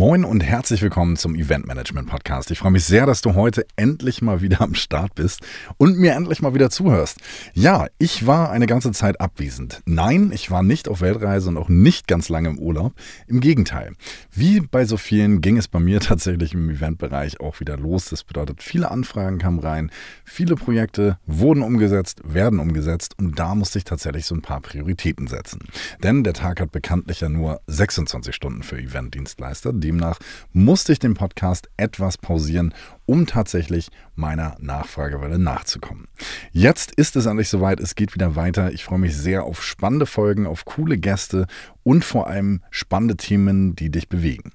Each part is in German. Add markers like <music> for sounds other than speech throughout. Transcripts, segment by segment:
Moin und herzlich willkommen zum Event Management Podcast. Ich freue mich sehr, dass du heute endlich mal wieder am Start bist und mir endlich mal wieder zuhörst. Ja, ich war eine ganze Zeit abwesend. Nein, ich war nicht auf Weltreise und auch nicht ganz lange im Urlaub. Im Gegenteil. Wie bei so vielen ging es bei mir <laughs> tatsächlich im Eventbereich auch wieder los. Das bedeutet, viele Anfragen kamen rein, viele Projekte wurden umgesetzt, werden umgesetzt und da musste ich tatsächlich so ein paar Prioritäten setzen. Denn der Tag hat bekanntlich ja nur 26 Stunden für Eventdienstleister. Demnach musste ich den Podcast etwas pausieren, um tatsächlich meiner Nachfragewelle nachzukommen. Jetzt ist es endlich soweit, es geht wieder weiter. Ich freue mich sehr auf spannende Folgen, auf coole Gäste und vor allem spannende Themen, die dich bewegen.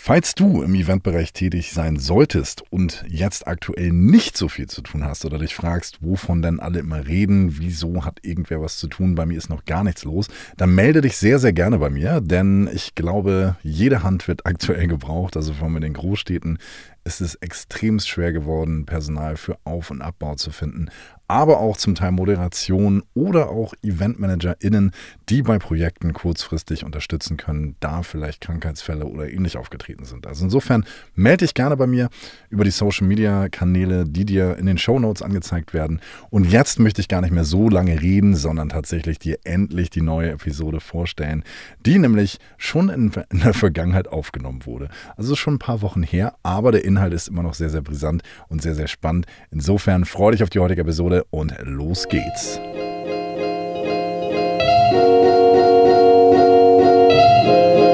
Falls du im Eventbereich tätig sein solltest und jetzt aktuell nicht so viel zu tun hast oder dich fragst, wovon denn alle immer reden, wieso hat irgendwer was zu tun, bei mir ist noch gar nichts los, dann melde dich sehr, sehr gerne bei mir, denn ich glaube, jede Hand wird aktuell gebraucht, also vor allem in den Großstädten. Ist es extrem schwer geworden, Personal für Auf- und Abbau zu finden aber auch zum Teil Moderation oder auch EventmanagerInnen, die bei Projekten kurzfristig unterstützen können, da vielleicht Krankheitsfälle oder ähnlich aufgetreten sind. Also insofern melde dich gerne bei mir über die Social Media Kanäle, die dir in den Show Notes angezeigt werden. Und jetzt möchte ich gar nicht mehr so lange reden, sondern tatsächlich dir endlich die neue Episode vorstellen, die nämlich schon in, in der Vergangenheit aufgenommen wurde. Also schon ein paar Wochen her, aber der Inhalt ist immer noch sehr, sehr brisant und sehr, sehr spannend. Insofern freue dich auf die heutige Episode und los geht's.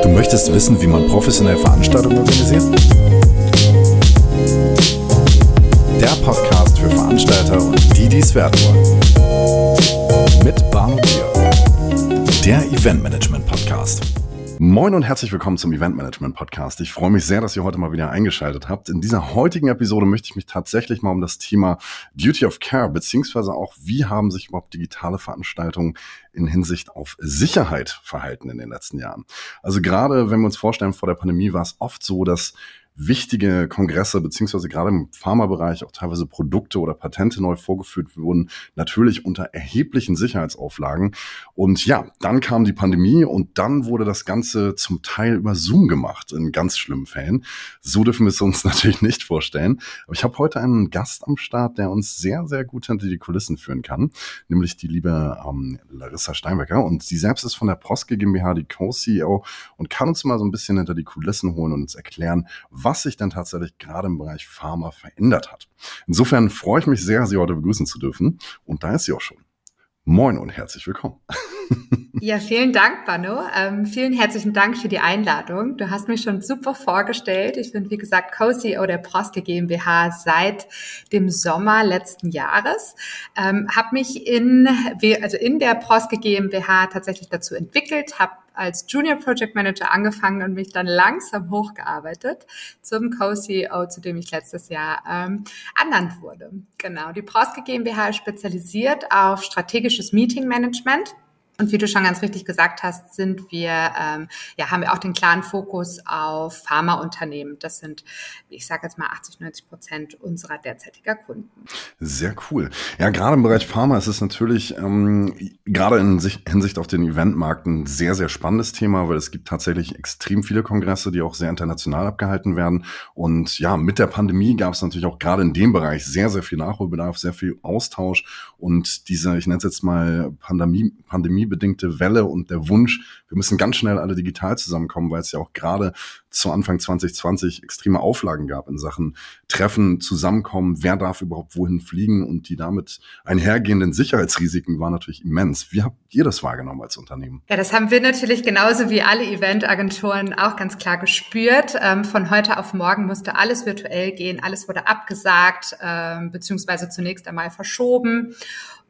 Du möchtest wissen, wie man professionell Veranstaltungen organisiert? Der Podcast für Veranstalter und die, die es werden wollen. Mit Barno Bier. Der Eventmanagement. Moin und herzlich willkommen zum Event Management Podcast. Ich freue mich sehr, dass ihr heute mal wieder eingeschaltet habt. In dieser heutigen Episode möchte ich mich tatsächlich mal um das Thema Duty of Care beziehungsweise auch, wie haben sich überhaupt digitale Veranstaltungen in Hinsicht auf Sicherheit verhalten in den letzten Jahren. Also gerade wenn wir uns vorstellen, vor der Pandemie war es oft so, dass wichtige Kongresse, beziehungsweise gerade im Pharmabereich auch teilweise Produkte oder Patente neu vorgeführt wurden, natürlich unter erheblichen Sicherheitsauflagen. Und ja, dann kam die Pandemie und dann wurde das Ganze zum Teil über Zoom gemacht, in ganz schlimmen Fällen. So dürfen wir es uns <laughs> natürlich nicht vorstellen. Aber ich habe heute einen Gast am Start, der uns sehr, sehr gut hinter die Kulissen führen kann, nämlich die liebe ähm, Larissa Steinbecker. Und sie selbst ist von der Proske GmbH die Co-CEO und kann uns mal so ein bisschen hinter die Kulissen holen und uns erklären, was sich dann tatsächlich gerade im Bereich Pharma verändert hat. Insofern freue ich mich sehr, Sie heute begrüßen zu dürfen. Und da ist sie auch schon. Moin und herzlich willkommen. Ja, vielen Dank, Bano. Ähm, vielen herzlichen Dank für die Einladung. Du hast mich schon super vorgestellt. Ich bin, wie gesagt, Co-CEO der Proske GmbH seit dem Sommer letzten Jahres. Ähm, habe mich in, also in der Proske GmbH tatsächlich dazu entwickelt, habe als Junior Project Manager angefangen und mich dann langsam hochgearbeitet zum Co-CEO, zu dem ich letztes Jahr ähm, ernannt wurde. Genau, die Proske GmbH ist spezialisiert auf strategisches Meeting Management. Und wie du schon ganz richtig gesagt hast, sind wir, ähm, ja, haben wir auch den klaren Fokus auf Pharmaunternehmen. Das sind, ich sage jetzt mal, 80, 90 Prozent unserer derzeitiger Kunden. Sehr cool. Ja, gerade im Bereich Pharma ist es natürlich ähm, gerade in Hinsicht auf den Eventmarkt ein sehr, sehr spannendes Thema, weil es gibt tatsächlich extrem viele Kongresse, die auch sehr international abgehalten werden. Und ja, mit der Pandemie gab es natürlich auch gerade in dem Bereich sehr, sehr viel Nachholbedarf, sehr viel Austausch und diese, ich nenne es jetzt mal Pandemie, Pandemie pandemiebedingte Welle und der Wunsch, wir müssen ganz schnell alle digital zusammenkommen, weil es ja auch gerade zu Anfang 2020 extreme Auflagen gab in Sachen Treffen, Zusammenkommen, wer darf überhaupt wohin fliegen und die damit einhergehenden Sicherheitsrisiken waren natürlich immens. Wie habt ihr das wahrgenommen als Unternehmen? Ja, das haben wir natürlich genauso wie alle Eventagenturen auch ganz klar gespürt. Ähm, von heute auf morgen musste alles virtuell gehen, alles wurde abgesagt, ähm, beziehungsweise zunächst einmal verschoben.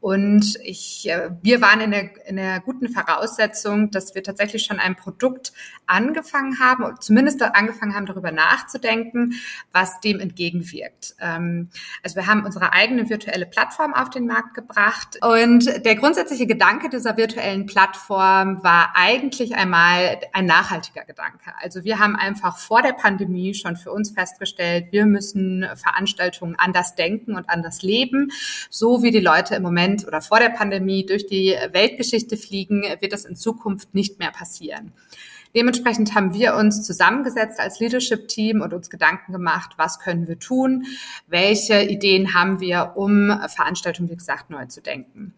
Und ich, äh, wir waren in der, in der guten Voraussetzung, dass wir tatsächlich schon ein Produkt angefangen haben, zumindest angefangen haben, darüber nachzudenken, was dem entgegenwirkt. Ähm, also wir haben unsere eigene virtuelle Plattform auf den Markt gebracht. Und der grundsätzliche Gedanke dieser virtuellen Plattform war eigentlich einmal ein nachhaltiger Gedanke. Also wir haben einfach vor der Pandemie schon für uns festgestellt, wir müssen Veranstaltungen anders denken und anders leben, so wie die Leute im Moment Moment oder vor der Pandemie durch die Weltgeschichte fliegen, wird das in Zukunft nicht mehr passieren. Dementsprechend haben wir uns zusammengesetzt als Leadership-Team und uns Gedanken gemacht, was können wir tun, welche Ideen haben wir, um Veranstaltungen, wie gesagt, neu zu denken.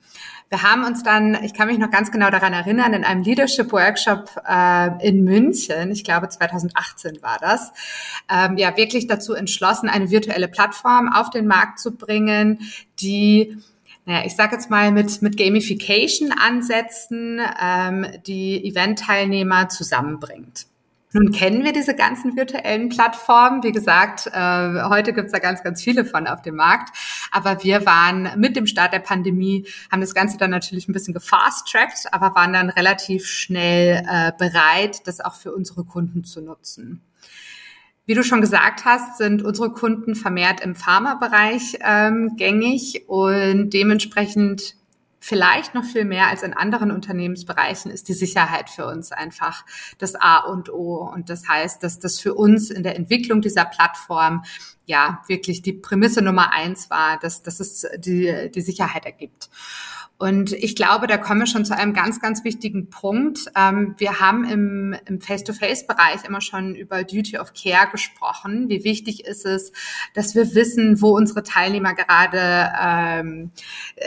Wir haben uns dann, ich kann mich noch ganz genau daran erinnern, in einem Leadership-Workshop äh, in München, ich glaube 2018 war das, ähm, ja wirklich dazu entschlossen, eine virtuelle Plattform auf den Markt zu bringen, die naja, ich sage jetzt mal mit, mit Gamification-Ansätzen ähm, die Event-Teilnehmer zusammenbringt. Nun kennen wir diese ganzen virtuellen Plattformen. Wie gesagt, äh, heute gibt es da ganz, ganz viele von auf dem Markt. Aber wir waren mit dem Start der Pandemie, haben das Ganze dann natürlich ein bisschen gefast-tracked, aber waren dann relativ schnell äh, bereit, das auch für unsere Kunden zu nutzen. Wie du schon gesagt hast, sind unsere Kunden vermehrt im Pharmabereich ähm, gängig und dementsprechend vielleicht noch viel mehr als in anderen Unternehmensbereichen ist die Sicherheit für uns einfach das A und O. Und das heißt, dass das für uns in der Entwicklung dieser Plattform ja wirklich die Prämisse Nummer eins war, dass, dass es die, die Sicherheit ergibt. Und ich glaube, da kommen wir schon zu einem ganz, ganz wichtigen Punkt. Ähm, wir haben im, im Face-to-Face-Bereich immer schon über Duty of Care gesprochen. Wie wichtig ist es, dass wir wissen, wo unsere Teilnehmer gerade ähm,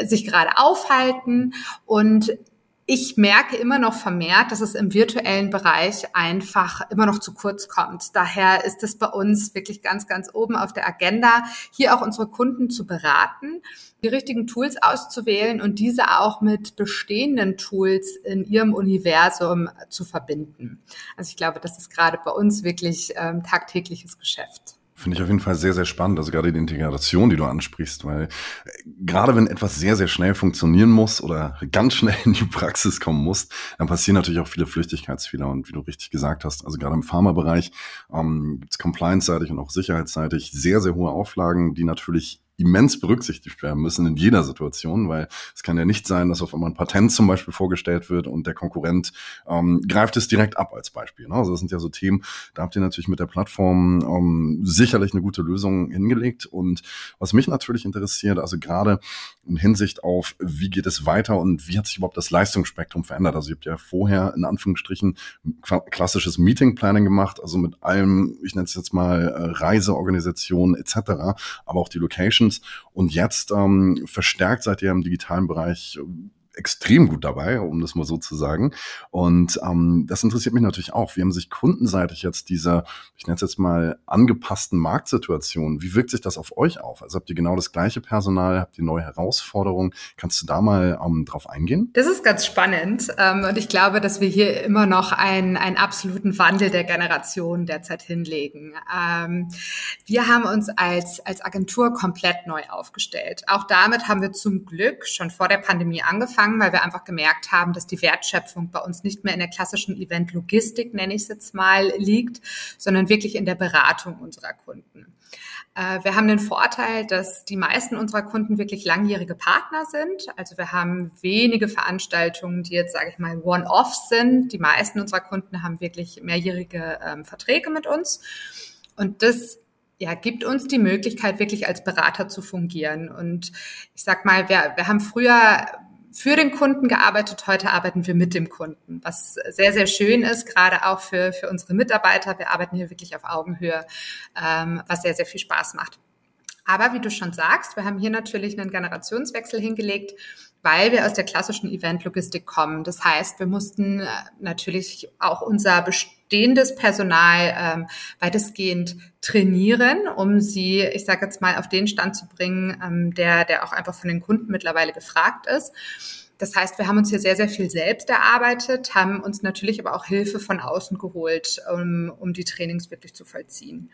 sich gerade aufhalten und ich merke immer noch vermehrt, dass es im virtuellen Bereich einfach immer noch zu kurz kommt. Daher ist es bei uns wirklich ganz, ganz oben auf der Agenda, hier auch unsere Kunden zu beraten, die richtigen Tools auszuwählen und diese auch mit bestehenden Tools in ihrem Universum zu verbinden. Also ich glaube, das ist gerade bei uns wirklich ähm, tagtägliches Geschäft. Finde ich auf jeden Fall sehr, sehr spannend. Also gerade die Integration, die du ansprichst, weil äh, gerade wenn etwas sehr, sehr schnell funktionieren muss oder ganz schnell in die Praxis kommen muss, dann passieren natürlich auch viele Flüchtigkeitsfehler. Und wie du richtig gesagt hast, also gerade im Pharmabereich ähm, gibt es compliance-seitig und auch sicherheitsseitig sehr, sehr hohe Auflagen, die natürlich immens berücksichtigt werden müssen in jeder Situation, weil es kann ja nicht sein, dass auf einmal ein Patent zum Beispiel vorgestellt wird und der Konkurrent ähm, greift es direkt ab als Beispiel. Ne? Also das sind ja so Themen, da habt ihr natürlich mit der Plattform ähm, sicherlich eine gute Lösung hingelegt. Und was mich natürlich interessiert, also gerade in Hinsicht auf, wie geht es weiter und wie hat sich überhaupt das Leistungsspektrum verändert. Also ihr habt ja vorher in Anführungsstrichen klassisches Meeting Planning gemacht, also mit allem, ich nenne es jetzt mal äh, Reiseorganisation etc., aber auch die Locations Und jetzt ähm, verstärkt seid ihr im digitalen Bereich extrem gut dabei, um das mal so zu sagen. Und ähm, das interessiert mich natürlich auch. Wie haben sich kundenseitig jetzt diese, ich nenne es jetzt mal, angepassten Marktsituationen, wie wirkt sich das auf euch auf? Also habt ihr genau das gleiche Personal, habt ihr neue Herausforderungen? Kannst du da mal ähm, drauf eingehen? Das ist ganz spannend. Ähm, und ich glaube, dass wir hier immer noch einen, einen absoluten Wandel der Generation derzeit hinlegen. Ähm, wir haben uns als, als Agentur komplett neu aufgestellt. Auch damit haben wir zum Glück schon vor der Pandemie angefangen angefangen, weil wir einfach gemerkt haben, dass die Wertschöpfung bei uns nicht mehr in der klassischen Event-Logistik, nenne ich es jetzt mal, liegt, sondern wirklich in der Beratung unserer Kunden. Äh, wir haben den Vorteil, dass die meisten unserer Kunden wirklich langjährige Partner sind. Also wir haben wenige Veranstaltungen, die jetzt, sage ich mal, One-Off sind. Die meisten unserer Kunden haben wirklich mehrjährige ähm, Verträge mit uns. Und das ja, gibt uns die Möglichkeit, wirklich als Berater zu fungieren. Und ich sag mal, wir, wir haben früher für den Kunden gearbeitet. Heute arbeiten wir mit dem Kunden, was sehr, sehr schön ist, gerade auch für, für unsere Mitarbeiter. Wir arbeiten hier wirklich auf Augenhöhe, ähm, was sehr, sehr viel Spaß macht. Aber wie du schon sagst, wir haben hier natürlich einen Generationswechsel hingelegt, weil wir aus der klassischen Event-Logistik kommen. Das heißt, wir mussten äh, natürlich auch unser bestehendes Personal ähm, weitestgehend trainieren, um sie, ich sage jetzt mal, auf den Stand zu bringen, ähm, der, der auch einfach von den Kunden mittlerweile gefragt ist. Das heißt, wir haben uns hier sehr, sehr viel selbst erarbeitet, haben uns natürlich aber auch Hilfe von außen geholt, um, um die Trainings wirklich zu vollziehen.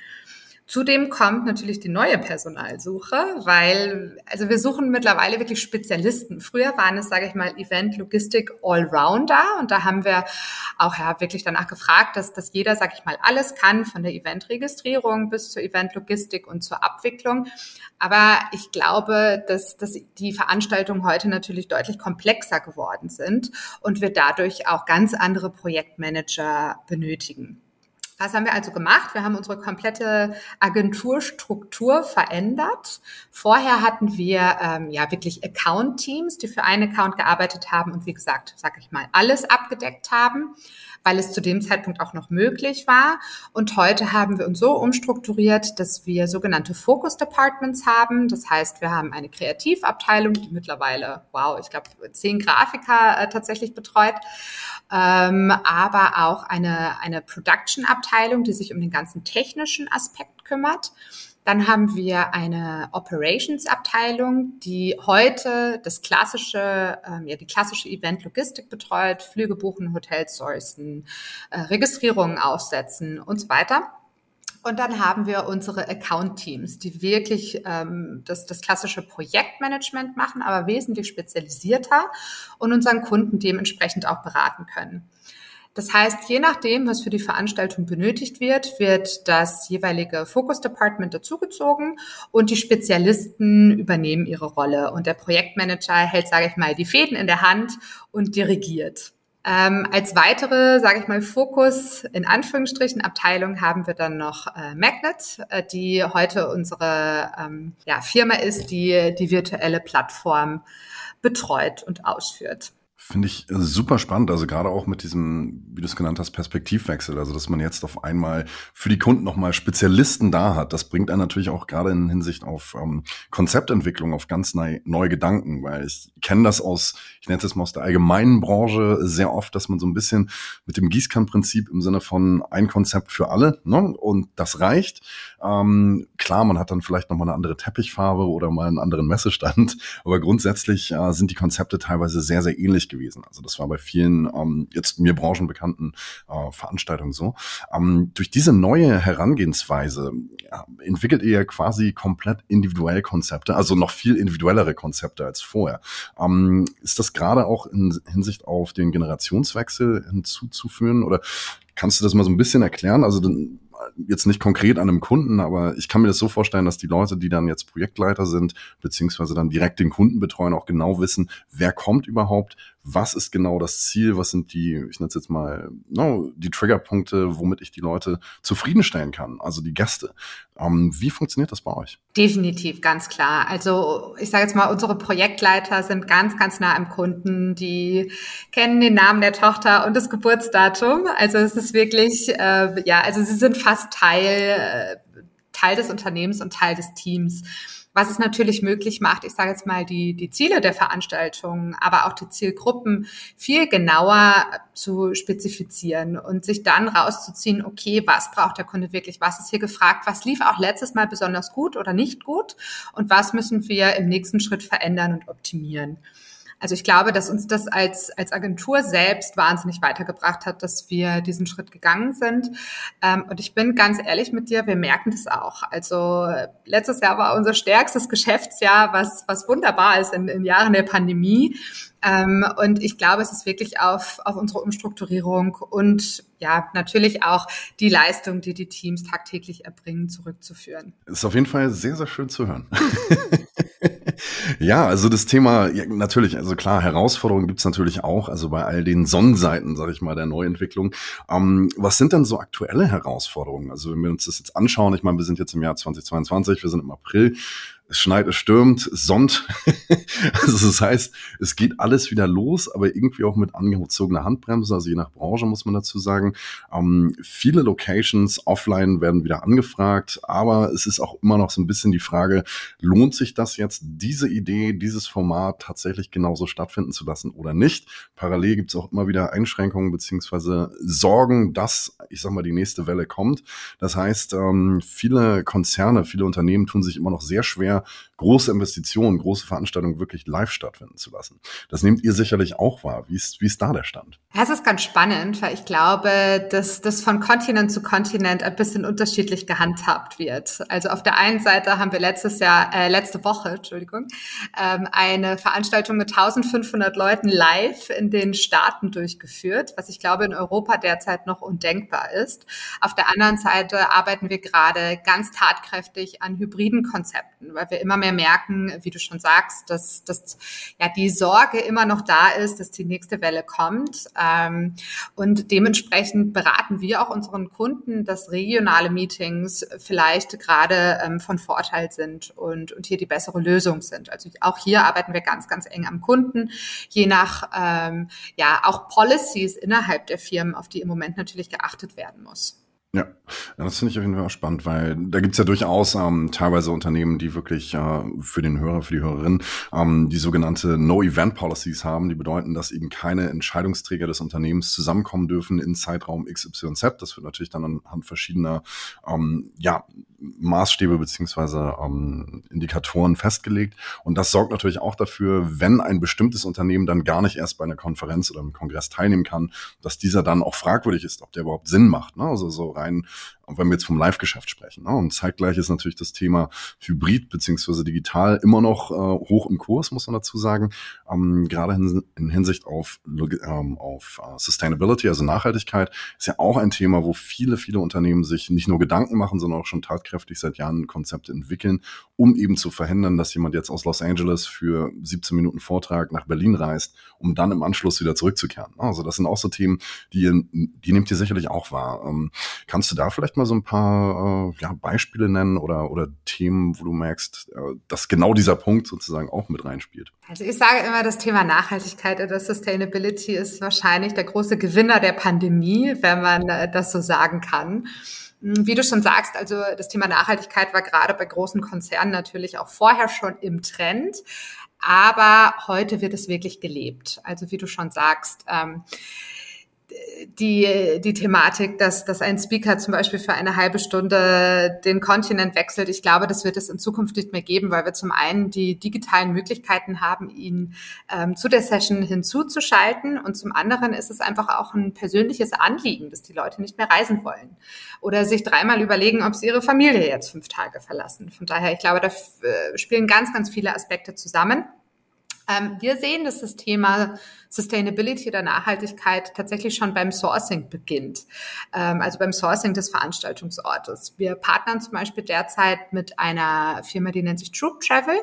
Zudem kommt natürlich die neue Personalsuche, weil also wir suchen mittlerweile wirklich Spezialisten. Früher waren es, sage ich mal, Event Logistik Allrounder und da haben wir auch ja wirklich danach gefragt, dass, dass jeder, sage ich mal, alles kann, von der Eventregistrierung bis zur Event Logistik und zur Abwicklung. Aber ich glaube, dass, dass die Veranstaltungen heute natürlich deutlich komplexer geworden sind und wir dadurch auch ganz andere Projektmanager benötigen. Was haben wir also gemacht? Wir haben unsere komplette Agenturstruktur verändert. Vorher hatten wir ähm, ja wirklich Account-Teams, die für einen Account gearbeitet haben und wie gesagt, sage ich mal, alles abgedeckt haben, weil es zu dem Zeitpunkt auch noch möglich war. Und heute haben wir uns so umstrukturiert, dass wir sogenannte Focus Departments haben. Das heißt, wir haben eine Kreativabteilung, die mittlerweile, wow, ich glaube, zehn Grafiker äh, tatsächlich betreut, ähm, aber auch eine, eine Production-Abteilung Abteilung, die sich um den ganzen technischen Aspekt kümmert. Dann haben wir eine Operations-Abteilung, die heute das klassische, ähm, ja, die klassische Event-Logistik betreut, Flüge buchen, Hotels sourcen, äh, Registrierungen aufsetzen und so weiter. Und dann haben wir unsere Account-Teams, die wirklich ähm, das, das klassische Projektmanagement machen, aber wesentlich spezialisierter und unseren Kunden dementsprechend auch beraten können. Das heißt, je nachdem, was für die Veranstaltung benötigt wird, wird das jeweilige Focus Department dazugezogen und die Spezialisten übernehmen ihre Rolle. Und der Projektmanager hält, sage ich mal, die Fäden in der Hand und dirigiert. Ähm, als weitere, sage ich mal, Fokus in Anführungsstrichen Abteilung haben wir dann noch äh, Magnet, äh, die heute unsere ähm, ja, Firma ist, die die virtuelle Plattform betreut und ausführt. Finde ich äh, super spannend, also gerade auch mit diesem, wie du es genannt hast, Perspektivwechsel, also dass man jetzt auf einmal für die Kunden nochmal Spezialisten da hat. Das bringt einen natürlich auch gerade in Hinsicht auf ähm, Konzeptentwicklung, auf ganz neu, neue Gedanken, weil ich kenne das aus, ich nenne es mal aus der allgemeinen Branche sehr oft, dass man so ein bisschen mit dem Gießkannenprinzip im Sinne von ein Konzept für alle ne? und das reicht. Ähm, klar, man hat dann vielleicht nochmal eine andere Teppichfarbe oder mal einen anderen Messestand, aber grundsätzlich äh, sind die Konzepte teilweise sehr, sehr ähnlich gewesen. Also das war bei vielen ähm, jetzt mir branchenbekannten äh, Veranstaltungen so. Ähm, durch diese neue Herangehensweise ja, entwickelt ihr quasi komplett individuell Konzepte, also noch viel individuellere Konzepte als vorher. Ähm, ist das gerade auch in Hinsicht auf den Generationswechsel hinzuzuführen oder kannst du das mal so ein bisschen erklären? Also jetzt nicht konkret an einem Kunden, aber ich kann mir das so vorstellen, dass die Leute, die dann jetzt Projektleiter sind, beziehungsweise dann direkt den Kunden betreuen, auch genau wissen, wer kommt überhaupt, was ist genau das Ziel, was sind die, ich nenne es jetzt mal, no, die Triggerpunkte, womit ich die Leute zufriedenstellen kann, also die Gäste. Ähm, wie funktioniert das bei euch? Definitiv, ganz klar. Also ich sage jetzt mal, unsere Projektleiter sind ganz, ganz nah am Kunden. Die kennen den Namen der Tochter und das Geburtsdatum. Also es ist wirklich, äh, ja, also sie sind fast Teil, äh, Teil des Unternehmens und Teil des Teams was es natürlich möglich macht, ich sage jetzt mal, die, die Ziele der Veranstaltung, aber auch die Zielgruppen viel genauer zu spezifizieren und sich dann rauszuziehen, okay, was braucht der Kunde wirklich, was ist hier gefragt, was lief auch letztes Mal besonders gut oder nicht gut? Und was müssen wir im nächsten Schritt verändern und optimieren. Also ich glaube, dass uns das als, als Agentur selbst wahnsinnig weitergebracht hat, dass wir diesen Schritt gegangen sind. Ähm, und ich bin ganz ehrlich mit dir, wir merken das auch. Also letztes Jahr war unser stärkstes Geschäftsjahr, was, was wunderbar ist in, in Jahren der Pandemie. Ähm, und ich glaube, es ist wirklich auf, auf unsere Umstrukturierung und ja, natürlich auch die Leistung, die die Teams tagtäglich erbringen, zurückzuführen. Ist auf jeden Fall sehr, sehr schön zu hören. <laughs> ja, also das Thema, ja, natürlich, also klar, Herausforderungen gibt's natürlich auch, also bei all den Sonnenseiten, sage ich mal, der Neuentwicklung. Ähm, was sind denn so aktuelle Herausforderungen? Also wenn wir uns das jetzt anschauen, ich meine, wir sind jetzt im Jahr 2022, wir sind im April es schneit, es stürmt, es sonnt. <laughs> also das heißt, es geht alles wieder los, aber irgendwie auch mit angezogener Handbremse, also je nach Branche muss man dazu sagen. Ähm, viele Locations offline werden wieder angefragt, aber es ist auch immer noch so ein bisschen die Frage, lohnt sich das jetzt, diese Idee, dieses Format tatsächlich genauso stattfinden zu lassen oder nicht? Parallel gibt es auch immer wieder Einschränkungen beziehungsweise Sorgen, dass, ich sag mal, die nächste Welle kommt. Das heißt, ähm, viele Konzerne, viele Unternehmen tun sich immer noch sehr schwer, mehr große Investitionen, große Veranstaltungen wirklich live stattfinden zu lassen. Das nehmt ihr sicherlich auch wahr. Wie ist, wie ist da der Stand? Es ist ganz spannend, weil ich glaube, dass das von Kontinent zu Kontinent ein bisschen unterschiedlich gehandhabt wird. Also auf der einen Seite haben wir letztes Jahr, äh, letzte Woche, Entschuldigung, ähm, eine Veranstaltung mit 1500 Leuten live in den Staaten durchgeführt, was ich glaube in Europa derzeit noch undenkbar ist. Auf der anderen Seite arbeiten wir gerade ganz tatkräftig an hybriden Konzepten, weil wir immer mehr mehr merken, wie du schon sagst, dass, dass ja die Sorge immer noch da ist, dass die nächste Welle kommt. Ähm, und dementsprechend beraten wir auch unseren Kunden, dass regionale Meetings vielleicht gerade ähm, von Vorteil sind und, und hier die bessere Lösung sind. Also auch hier arbeiten wir ganz, ganz eng am Kunden, je nach ähm, ja auch Policies innerhalb der Firmen, auf die im Moment natürlich geachtet werden muss. Ja, das finde ich auf jeden Fall auch spannend, weil da gibt's ja durchaus ähm, teilweise Unternehmen, die wirklich äh, für den Hörer, für die Hörerin ähm, die sogenannte No-Event-Policies haben, die bedeuten, dass eben keine Entscheidungsträger des Unternehmens zusammenkommen dürfen in Zeitraum XYZ. Das wird natürlich dann anhand verschiedener ähm, ja, Maßstäbe beziehungsweise ähm, Indikatoren festgelegt. Und das sorgt natürlich auch dafür, wenn ein bestimmtes Unternehmen dann gar nicht erst bei einer Konferenz oder einem Kongress teilnehmen kann, dass dieser dann auch fragwürdig ist, ob der überhaupt Sinn macht. Ne? Also so rein And. Wenn wir jetzt vom Live-Geschäft sprechen. Ne? Und zeitgleich ist natürlich das Thema Hybrid beziehungsweise digital immer noch äh, hoch im Kurs, muss man dazu sagen. Ähm, gerade in, in, Hinsicht auf, ähm, auf uh, Sustainability, also Nachhaltigkeit, ist ja auch ein Thema, wo viele, viele Unternehmen sich nicht nur Gedanken machen, sondern auch schon tatkräftig seit Jahren Konzepte entwickeln, um eben zu verhindern, dass jemand jetzt aus Los Angeles für 17 Minuten Vortrag nach Berlin reist, um dann im Anschluss wieder zurückzukehren. Also das sind auch so Themen, die, die nehmt ihr sicherlich auch wahr. Ähm, kannst du da vielleicht mal so ein paar äh, ja, Beispiele nennen oder, oder Themen, wo du merkst, äh, dass genau dieser Punkt sozusagen auch mit reinspielt? Also ich sage immer, das Thema Nachhaltigkeit oder Sustainability ist wahrscheinlich der große Gewinner der Pandemie, wenn man äh, das so sagen kann. Hm, wie du schon sagst, also das Thema Nachhaltigkeit war gerade bei großen Konzernen natürlich auch vorher schon im Trend. Aber heute wird es wirklich gelebt. Also wie du schon sagst, ähm, die, die Thematik, dass, dass ein Speaker zum Beispiel für eine halbe Stunde den Kontinent wechselt. Ich glaube, das wird es in Zukunft nicht mehr geben, weil wir zum einen die digitalen Möglichkeiten haben, ihn ähm, zu der Session hinzuzuschalten und zum anderen ist es einfach auch ein persönliches Anliegen, dass die Leute nicht mehr reisen wollen oder sich dreimal überlegen, ob sie ihre Familie jetzt fünf Tage verlassen. Von daher, ich glaube, da äh, spielen ganz, ganz viele Aspekte zusammen. Ähm, wir sehen, dass das Thema Sustainability oder Nachhaltigkeit tatsächlich schon beim Sourcing beginnt, ähm, also beim Sourcing des Veranstaltungsortes. Wir partnern zum Beispiel derzeit mit einer Firma, die nennt sich Troop Travel,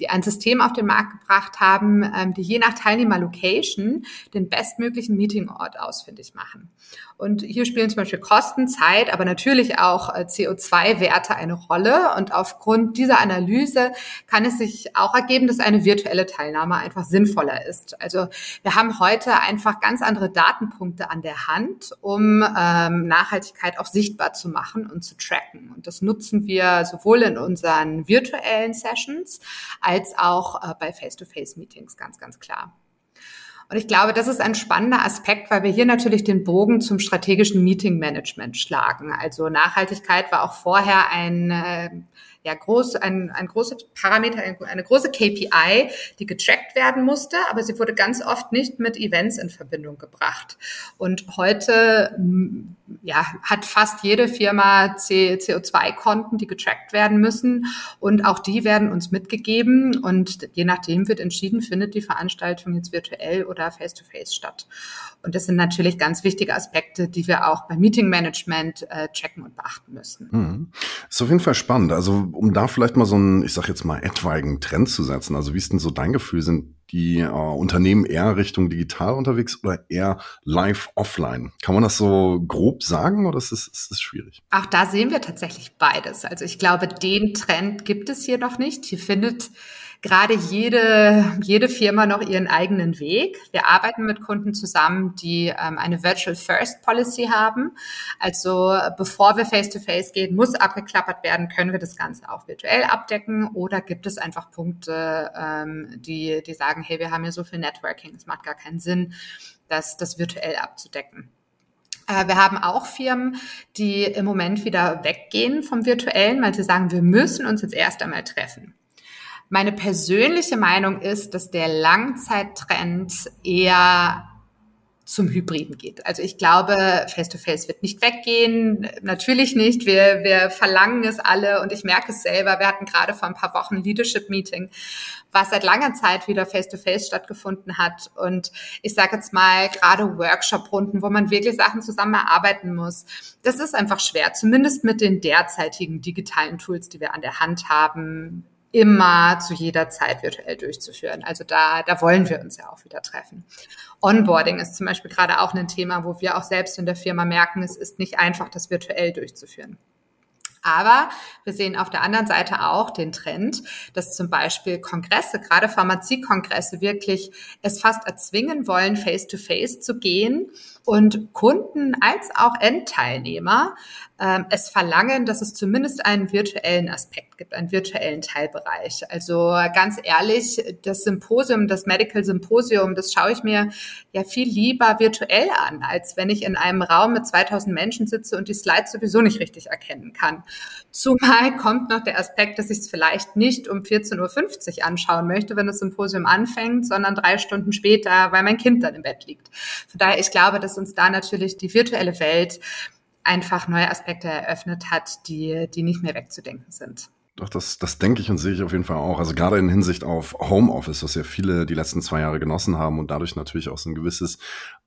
die ein System auf den Markt gebracht haben, ähm, die je nach Teilnehmer-Location den bestmöglichen Meetingort ausfindig machen. Und hier spielen zum Beispiel Kosten, Zeit, aber natürlich auch äh, CO2-Werte eine Rolle. Und aufgrund dieser Analyse kann es sich auch ergeben, dass eine virtuelle Teilnahme einfach sinnvoller ist. Also wir haben heute einfach ganz andere Datenpunkte an der Hand, um ähm, Nachhaltigkeit auch sichtbar zu machen und zu tracken. Und das nutzen wir sowohl in unseren virtuellen Sessions als auch äh, bei Face-to-Face-Meetings ganz, ganz klar. Und ich glaube, das ist ein spannender Aspekt, weil wir hier natürlich den Bogen zum strategischen Meeting Management schlagen. Also Nachhaltigkeit war auch vorher ein äh, ja, groß, ein, ein großer Parameter, eine große KPI, die getrackt werden musste, aber sie wurde ganz oft nicht mit Events in Verbindung gebracht. Und heute ja, hat fast jede Firma CO2-Konten, die getrackt werden müssen. Und auch die werden uns mitgegeben. Und je nachdem wird entschieden, findet die Veranstaltung jetzt virtuell oder face-to-face -face statt. Und das sind natürlich ganz wichtige Aspekte, die wir auch beim Meeting Management äh, checken und beachten müssen. Mhm. Ist auf jeden Fall spannend. Also um da vielleicht mal so einen, ich sag jetzt mal, etwaigen Trend zu setzen. Also wie ist denn so dein Gefühl? Sind die äh, Unternehmen eher Richtung digital unterwegs oder eher live offline? Kann man das so grob sagen oder ist es, ist es schwierig? Auch da sehen wir tatsächlich beides. Also ich glaube, den Trend gibt es hier noch nicht. Hier findet gerade jede, jede Firma noch ihren eigenen Weg. Wir arbeiten mit Kunden zusammen, die ähm, eine Virtual First Policy haben. Also bevor wir Face-to-Face -face gehen, muss abgeklappert werden, können wir das Ganze auch virtuell abdecken oder gibt es einfach Punkte, ähm, die, die sagen, hey, wir haben hier so viel Networking, es macht gar keinen Sinn, das, das virtuell abzudecken. Äh, wir haben auch Firmen, die im Moment wieder weggehen vom Virtuellen, weil sie sagen, wir müssen uns jetzt erst einmal treffen. Meine persönliche Meinung ist, dass der Langzeittrend eher zum Hybriden geht. Also ich glaube, Face-to-Face -face wird nicht weggehen. Natürlich nicht. Wir, wir verlangen es alle und ich merke es selber. Wir hatten gerade vor ein paar Wochen ein Leadership-Meeting, was seit langer Zeit wieder Face-to-Face -face stattgefunden hat. Und ich sage jetzt mal, gerade Workshop-Runden, wo man wirklich Sachen zusammen erarbeiten muss, das ist einfach schwer. Zumindest mit den derzeitigen digitalen Tools, die wir an der Hand haben immer zu jeder Zeit virtuell durchzuführen. Also da, da wollen wir uns ja auch wieder treffen. Onboarding ist zum Beispiel gerade auch ein Thema, wo wir auch selbst in der Firma merken, es ist nicht einfach, das virtuell durchzuführen. Aber wir sehen auf der anderen Seite auch den Trend, dass zum Beispiel Kongresse, gerade Pharmaziekongresse, wirklich es fast erzwingen wollen, face-to-face -face zu gehen und Kunden als auch Endteilnehmer ähm, es verlangen, dass es zumindest einen virtuellen Aspekt gibt, einen virtuellen Teilbereich. Also ganz ehrlich, das Symposium, das Medical Symposium, das schaue ich mir ja viel lieber virtuell an, als wenn ich in einem Raum mit 2000 Menschen sitze und die Slides sowieso nicht richtig erkennen kann. Zumal kommt noch der Aspekt, dass ich es vielleicht nicht um 14.50 Uhr anschauen möchte, wenn das Symposium anfängt, sondern drei Stunden später, weil mein Kind dann im Bett liegt. Von daher, ich glaube, dass uns da natürlich die virtuelle Welt einfach neue Aspekte eröffnet hat, die, die nicht mehr wegzudenken sind. Doch, das, das denke ich und sehe ich auf jeden Fall auch. Also gerade in Hinsicht auf Homeoffice, was ja viele die letzten zwei Jahre genossen haben und dadurch natürlich auch so ein gewisses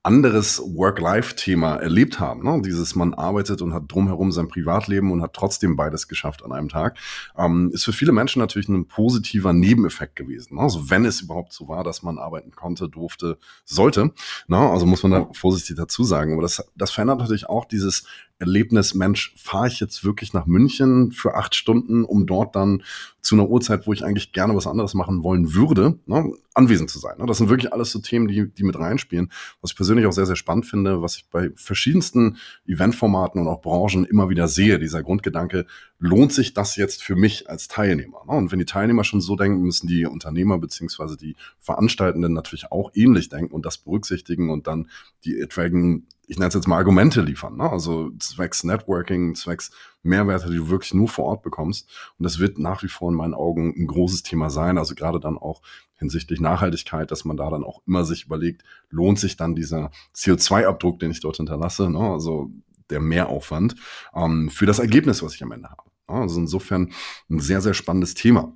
anderes Work-Life-Thema erlebt haben. Ne? Dieses, man arbeitet und hat drumherum sein Privatleben und hat trotzdem beides geschafft an einem Tag, ähm, ist für viele Menschen natürlich ein positiver Nebeneffekt gewesen. Ne? Also wenn es überhaupt so war, dass man arbeiten konnte, durfte, sollte. Ne? Also muss man da vorsichtig dazu sagen. Aber das, das verändert natürlich auch dieses Erlebnis, Mensch, fahre ich jetzt wirklich nach München für acht Stunden, um dort dann zu einer Uhrzeit, wo ich eigentlich gerne was anderes machen wollen würde, ne, anwesend zu sein. Ne? Das sind wirklich alles so Themen, die, die mit reinspielen, was ich persönlich auch sehr, sehr spannend finde, was ich bei verschiedensten Eventformaten und auch Branchen immer wieder sehe, dieser Grundgedanke, lohnt sich das jetzt für mich als Teilnehmer? Ne? Und wenn die Teilnehmer schon so denken, müssen die Unternehmer beziehungsweise die Veranstaltenden natürlich auch ähnlich denken und das berücksichtigen und dann die etwaigen ich nenne es jetzt mal Argumente liefern. Ne? Also zwecks Networking, zwecks Mehrwerte, die du wirklich nur vor Ort bekommst. Und das wird nach wie vor in meinen Augen ein großes Thema sein. Also gerade dann auch hinsichtlich Nachhaltigkeit, dass man da dann auch immer sich überlegt, lohnt sich dann dieser CO2-Abdruck, den ich dort hinterlasse, ne? also der Mehraufwand, ähm, für das Ergebnis, was ich am Ende habe. Also insofern ein sehr, sehr spannendes Thema.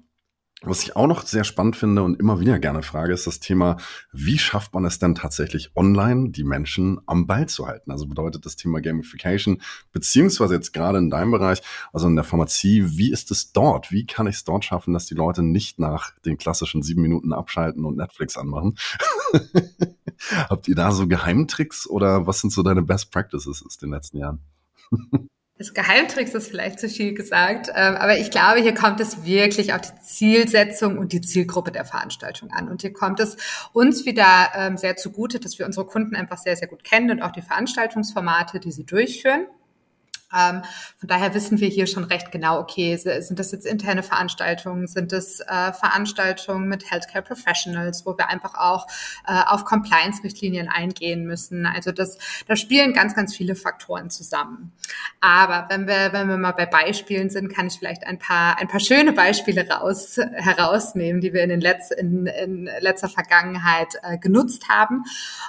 Was ich auch noch sehr spannend finde und immer wieder gerne frage, ist das Thema, wie schafft man es denn tatsächlich online, die Menschen am Ball zu halten? Also bedeutet das Thema Gamification, beziehungsweise jetzt gerade in deinem Bereich, also in der Pharmazie, wie ist es dort? Wie kann ich es dort schaffen, dass die Leute nicht nach den klassischen sieben Minuten abschalten und Netflix anmachen? <laughs> Habt ihr da so Geheimtricks oder was sind so deine Best Practices aus den letzten Jahren? <laughs> Das Geheimtricks ist vielleicht zu viel gesagt, ähm, aber ich glaube, hier kommt es wirklich auf die Zielsetzung und die Zielgruppe der Veranstaltung an. Und hier kommt es uns wieder ähm, sehr zugute, dass wir unsere Kunden einfach sehr, sehr gut kennen und auch die Veranstaltungsformate, die sie durchführen. Ähm, von daher wissen wir hier schon recht genau, okay, sind das jetzt interne Veranstaltungen, sind das äh, Veranstaltungen mit Healthcare Professionals, wo wir einfach auch äh, auf Compliance-Richtlinien eingehen müssen. Also das, da spielen ganz, ganz viele Faktoren zusammen. Aber wenn wir, wenn wir mal bei Beispielen sind, kann ich vielleicht ein paar, ein paar schöne Beispiele raus, herausnehmen, die wir in, den Letz-, in, in letzter Vergangenheit äh, genutzt haben.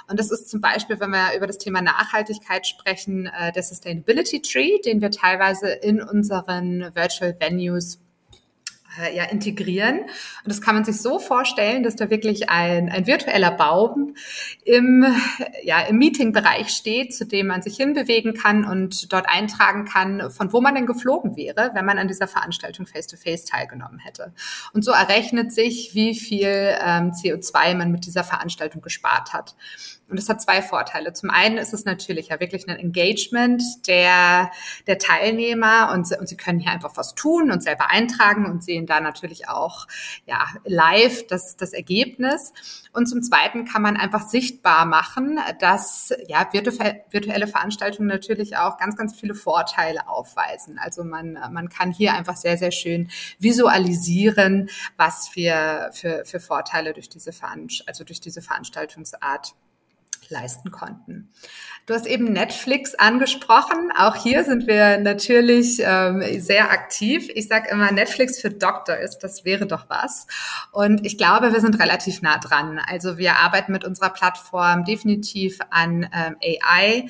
Und das ist zum Beispiel, wenn wir über das Thema Nachhaltigkeit sprechen, äh, der Sustainability Tree den wir teilweise in unseren Virtual Venues äh, ja, integrieren. Und das kann man sich so vorstellen, dass da wirklich ein, ein virtueller Baum im, ja, im Meetingbereich steht, zu dem man sich hinbewegen kann und dort eintragen kann, von wo man denn geflogen wäre, wenn man an dieser Veranstaltung face-to-face -face teilgenommen hätte. Und so errechnet sich, wie viel ähm, CO2 man mit dieser Veranstaltung gespart hat. Und das hat zwei Vorteile. Zum einen ist es natürlich ja wirklich ein Engagement der, der Teilnehmer und, und sie können hier einfach was tun und selber eintragen und sehen da natürlich auch ja, live das, das Ergebnis. Und zum Zweiten kann man einfach sichtbar machen, dass ja, virtuelle Veranstaltungen natürlich auch ganz, ganz viele Vorteile aufweisen. Also man, man kann hier einfach sehr, sehr schön visualisieren, was wir für, für Vorteile durch diese, Veranst also durch diese Veranstaltungsart leisten konnten. Du hast eben Netflix angesprochen. Auch hier sind wir natürlich ähm, sehr aktiv. Ich sage immer, Netflix für Doctors, das wäre doch was. Und ich glaube, wir sind relativ nah dran. Also wir arbeiten mit unserer Plattform definitiv an ähm, AI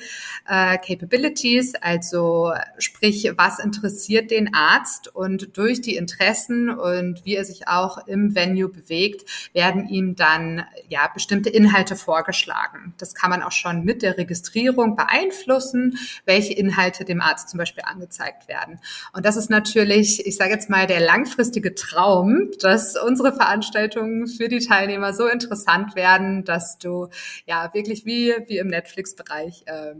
äh, Capabilities, also sprich, was interessiert den Arzt und durch die Interessen und wie er sich auch im Venue bewegt, werden ihm dann ja bestimmte Inhalte vorgeschlagen. Das kann man auch schon mit der Registrierung beeinflussen, welche Inhalte dem Arzt zum Beispiel angezeigt werden. Und das ist natürlich, ich sage jetzt mal, der langfristige Traum, dass unsere Veranstaltungen für die Teilnehmer so interessant werden, dass du ja wirklich wie, wie im Netflix-Bereich äh,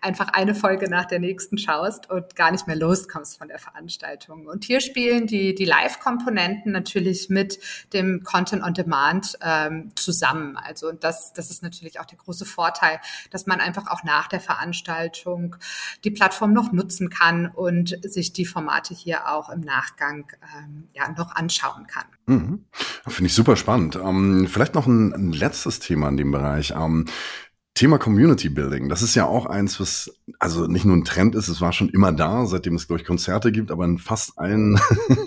einfach eine Folge nach der nächsten schaust und gar nicht mehr loskommst von der Veranstaltung. Und hier spielen die, die Live-Komponenten natürlich mit dem Content on Demand ähm, zusammen. Also das, das ist natürlich auch der große Vorteil, dass man einfach auch nach der Veranstaltung die Plattform noch nutzen kann und sich die Formate hier auch im Nachgang ähm, ja, noch anschauen kann. Mhm. Finde ich super spannend. Ähm, vielleicht noch ein, ein, letztes Thema in dem Bereich. Ähm, Thema Community Building, das ist ja auch eins, was also nicht nur ein Trend ist, es war schon immer da, seitdem es, glaube ich, Konzerte gibt, aber in fast allen,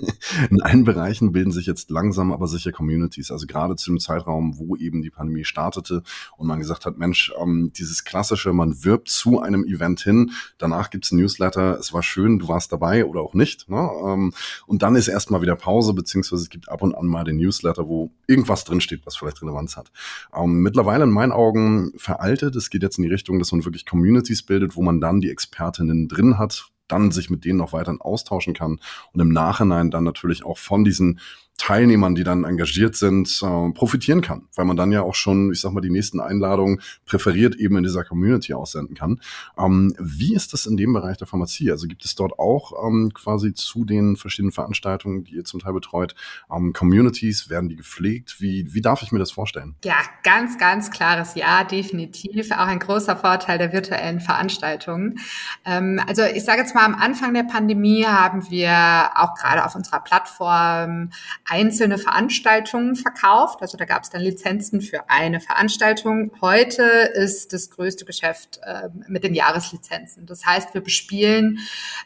<laughs> in allen Bereichen bilden sich jetzt langsam aber sicher Communities. Also gerade zu dem Zeitraum, wo eben die Pandemie startete und man gesagt hat, Mensch, ähm, dieses klassische, man wirbt zu einem Event hin, danach gibt's ein Newsletter, es war schön, du warst dabei oder auch nicht. Ne? Ähm, und dann ist erstmal wieder Pause, beziehungsweise es gibt ab und an mal den Newsletter, wo irgendwas drinsteht, was vielleicht Relevanz hat. Ähm, mittlerweile in meinen Augen veraltet, es geht jetzt in die Richtung, dass man wirklich Communities bildet, wo man dann die Expertinnen drin hat, dann sich mit denen noch weiter austauschen kann und im Nachhinein dann natürlich auch von diesen Teilnehmern, die dann engagiert sind, äh, profitieren kann, weil man dann ja auch schon, ich sag mal, die nächsten Einladungen präferiert eben in dieser Community aussenden kann. Ähm, wie ist das in dem Bereich der Pharmazie? Also gibt es dort auch ähm, quasi zu den verschiedenen Veranstaltungen, die ihr zum Teil betreut, ähm, Communities, werden die gepflegt? Wie, wie darf ich mir das vorstellen? Ja, ganz, ganz klares Ja, definitiv. Auch ein großer Vorteil der virtuellen Veranstaltungen. Ähm, also ich sage jetzt mal, am Anfang der Pandemie haben wir auch gerade auf unserer Plattform einzelne Veranstaltungen verkauft. Also da gab es dann Lizenzen für eine Veranstaltung. Heute ist das größte Geschäft äh, mit den Jahreslizenzen. Das heißt, wir bespielen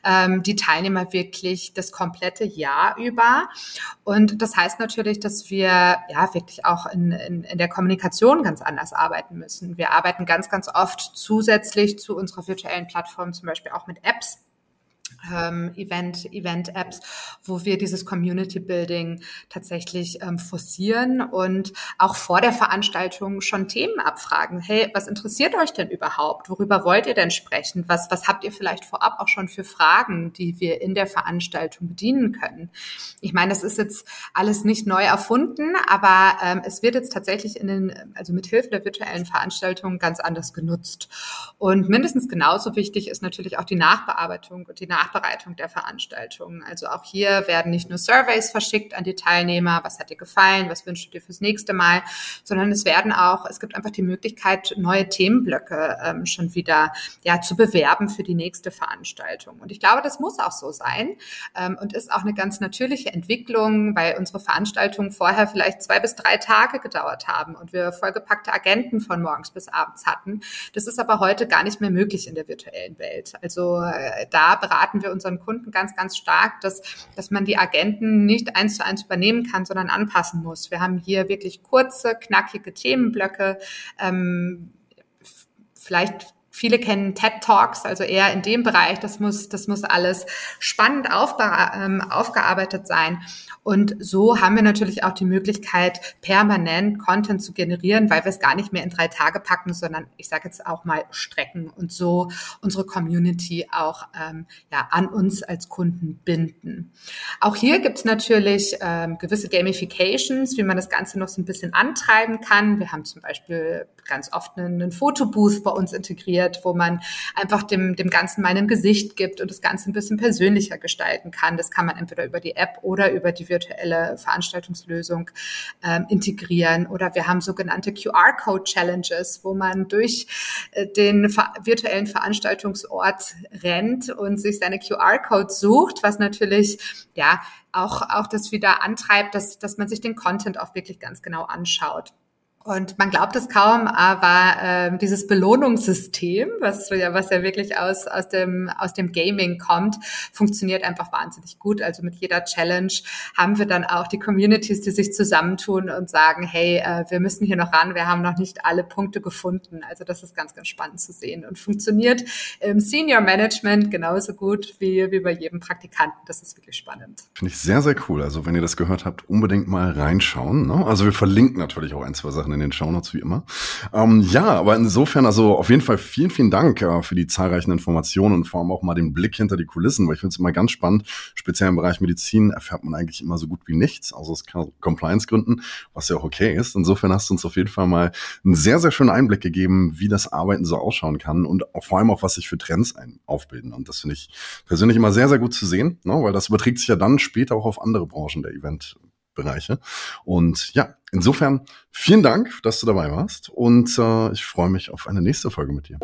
ähm, die Teilnehmer wirklich das komplette Jahr über. Und das heißt natürlich, dass wir ja wirklich auch in, in, in der Kommunikation ganz anders arbeiten müssen. Wir arbeiten ganz, ganz oft zusätzlich zu unserer virtuellen Plattform zum Beispiel auch mit Apps ähm, Event, Event-Apps, wo wir dieses Community Building tatsächlich ähm, forcieren und auch vor der Veranstaltung schon Themen abfragen. Hey, was interessiert euch denn überhaupt? Worüber wollt ihr denn sprechen? Was, was habt ihr vielleicht vorab auch schon für Fragen, die wir in der Veranstaltung bedienen können? Ich meine, das ist jetzt alles nicht neu erfunden, aber ähm, es wird jetzt tatsächlich in den, also mit Hilfe der virtuellen Veranstaltung ganz anders genutzt. Und mindestens genauso wichtig ist natürlich auch die Nachbearbeitung und die Nachbearbeitung Nachbereitung der Veranstaltungen. Also auch hier werden nicht nur Surveys verschickt an die Teilnehmer, was hat dir gefallen, was wünschst du dir fürs nächste Mal, sondern es werden auch, es gibt einfach die Möglichkeit, neue Themenblöcke ähm, schon wieder ja, zu bewerben für die nächste Veranstaltung. Und ich glaube, das muss auch so sein ähm, und ist auch eine ganz natürliche Entwicklung, weil unsere Veranstaltungen vorher vielleicht zwei bis drei Tage gedauert haben und wir vollgepackte Agenten von morgens bis abends hatten. Das ist aber heute gar nicht mehr möglich in der virtuellen Welt. Also äh, da beraten wir wir unseren Kunden ganz, ganz stark, dass, dass man die Agenten nicht eins zu eins übernehmen kann, sondern anpassen muss. Wir haben hier wirklich kurze, knackige Themenblöcke, ähm, vielleicht Viele kennen TED Talks, also eher in dem Bereich. Das muss, das muss alles spannend ähm, aufgearbeitet sein. Und so haben wir natürlich auch die Möglichkeit, permanent Content zu generieren, weil wir es gar nicht mehr in drei Tage packen, sondern ich sage jetzt auch mal strecken und so unsere Community auch ähm, ja, an uns als Kunden binden. Auch hier gibt es natürlich ähm, gewisse Gamifications, wie man das Ganze noch so ein bisschen antreiben kann. Wir haben zum Beispiel ganz oft einen, einen Fotobooth bei uns integriert, wo man einfach dem, dem Ganzen mal ein Gesicht gibt und das Ganze ein bisschen persönlicher gestalten kann. Das kann man entweder über die App oder über die virtuelle Veranstaltungslösung ähm, integrieren. Oder wir haben sogenannte QR-Code-Challenges, wo man durch äh, den virtuellen Veranstaltungsort rennt und sich seine QR-Codes sucht, was natürlich ja auch, auch das wieder antreibt, dass, dass man sich den Content auch wirklich ganz genau anschaut. Und man glaubt es kaum, aber äh, dieses Belohnungssystem, was ja, was ja wirklich aus, aus, dem, aus dem Gaming kommt, funktioniert einfach wahnsinnig gut. Also mit jeder Challenge haben wir dann auch die Communities, die sich zusammentun und sagen, hey, äh, wir müssen hier noch ran, wir haben noch nicht alle Punkte gefunden. Also das ist ganz, ganz spannend zu sehen und funktioniert im Senior Management genauso gut wie, wie bei jedem Praktikanten. Das ist wirklich spannend. Finde ich sehr, sehr cool. Also wenn ihr das gehört habt, unbedingt mal reinschauen. Ne? Also wir verlinken natürlich auch ein, zwei Sachen in den Shownotes wie immer. Ähm, ja, aber insofern, also auf jeden Fall vielen, vielen Dank äh, für die zahlreichen Informationen und vor allem auch mal den Blick hinter die Kulissen, weil ich finde es immer ganz spannend. Speziell im Bereich Medizin erfährt man eigentlich immer so gut wie nichts, außer aus Compliance-Gründen, was ja auch okay ist. Insofern hast du uns auf jeden Fall mal einen sehr, sehr schönen Einblick gegeben, wie das Arbeiten so ausschauen kann und auch vor allem auch, was sich für Trends ein aufbilden. Und das finde ich persönlich immer sehr, sehr gut zu sehen, ne? weil das überträgt sich ja dann später auch auf andere Branchen der Eventbereiche. Und ja, insofern vielen Dank, dass du dabei warst und äh, ich freue mich auf eine nächste Folge mit dir.